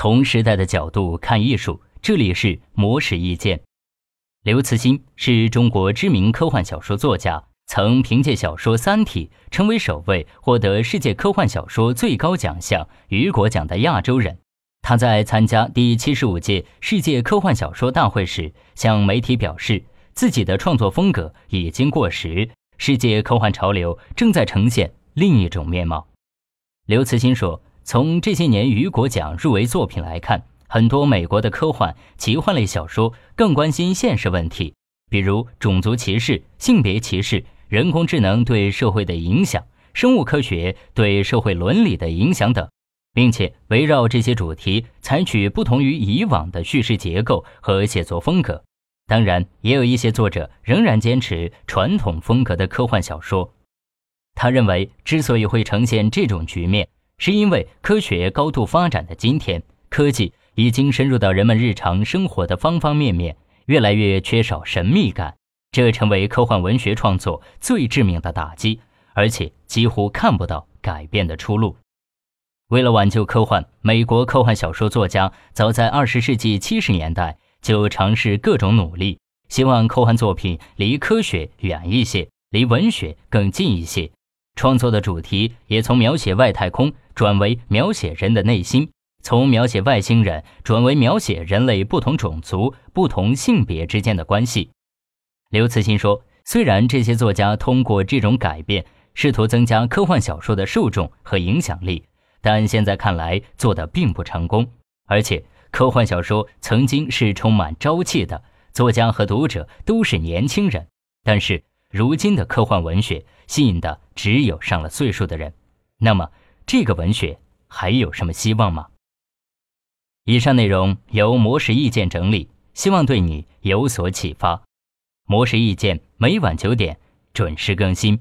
从时代的角度看艺术，这里是魔石意见。刘慈欣是中国知名科幻小说作家，曾凭借小说《三体》成为首位获得世界科幻小说最高奖项雨果奖的亚洲人。他在参加第七十五届世界科幻小说大会时，向媒体表示，自己的创作风格已经过时，世界科幻潮流正在呈现另一种面貌。刘慈欣说。从这些年雨果奖入围作品来看，很多美国的科幻、奇幻类小说更关心现实问题，比如种族歧视、性别歧视、人工智能对社会的影响、生物科学对社会伦理的影响等，并且围绕这些主题采取不同于以往的叙事结构和写作风格。当然，也有一些作者仍然坚持传统风格的科幻小说。他认为，之所以会呈现这种局面，是因为科学高度发展的今天，科技已经深入到人们日常生活的方方面面，越来越缺少神秘感，这成为科幻文学创作最致命的打击，而且几乎看不到改变的出路。为了挽救科幻，美国科幻小说作家早在二十世纪七十年代就尝试各种努力，希望科幻作品离科学远一些，离文学更近一些。创作的主题也从描写外太空转为描写人的内心，从描写外星人转为描写人类不同种族、不同性别之间的关系。刘慈欣说：“虽然这些作家通过这种改变试图增加科幻小说的受众和影响力，但现在看来做的并不成功。而且，科幻小说曾经是充满朝气的，作家和读者都是年轻人，但是。”如今的科幻文学吸引的只有上了岁数的人，那么这个文学还有什么希望吗？以上内容由魔石意见整理，希望对你有所启发。魔石意见每晚九点准时更新。